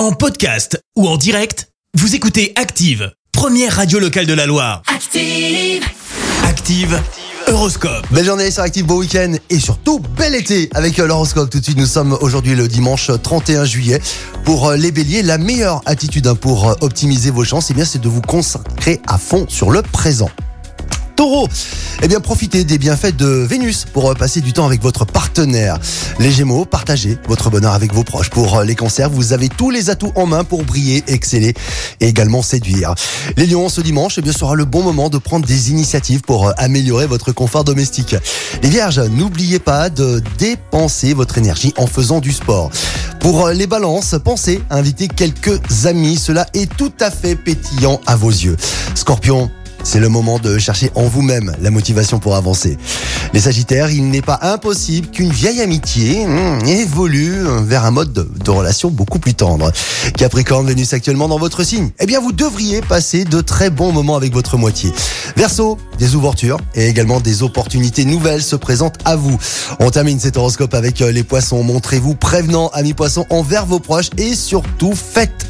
En podcast ou en direct, vous écoutez Active, première radio locale de la Loire. Active. Active, Horoscope. Belle journée sur Active, beau week-end et surtout bel été avec euh, l'horoscope. Tout de suite, nous sommes aujourd'hui le dimanche 31 juillet. Pour euh, les béliers, la meilleure attitude hein, pour euh, optimiser vos chances, eh bien, c'est de vous consacrer à fond sur le présent. Taureau, eh bien profitez des bienfaits de Vénus pour euh, passer du temps avec votre partenaire. Les Gémeaux, partagez votre bonheur avec vos proches. Pour euh, les cancers, vous avez tous les atouts en main pour briller, exceller et également séduire. Les Lions, ce dimanche, eh bien sera le bon moment de prendre des initiatives pour euh, améliorer votre confort domestique. Les Vierges, n'oubliez pas de dépenser votre énergie en faisant du sport. Pour les balances, pensez à inviter quelques amis. Cela est tout à fait pétillant à vos yeux. Scorpion, c'est le moment de chercher en vous-même la motivation pour avancer. Les Sagittaires, il n'est pas impossible qu'une vieille amitié hmm, évolue vers un mode de, relation beaucoup plus tendre. Capricorne, Vénus actuellement dans votre signe. Eh bien, vous devriez passer de très bons moments avec votre moitié. Verseau, des ouvertures et également des opportunités nouvelles se présentent à vous. On termine cet horoscope avec euh, les poissons. Montrez-vous prévenant, amis poissons, envers vos proches et surtout faites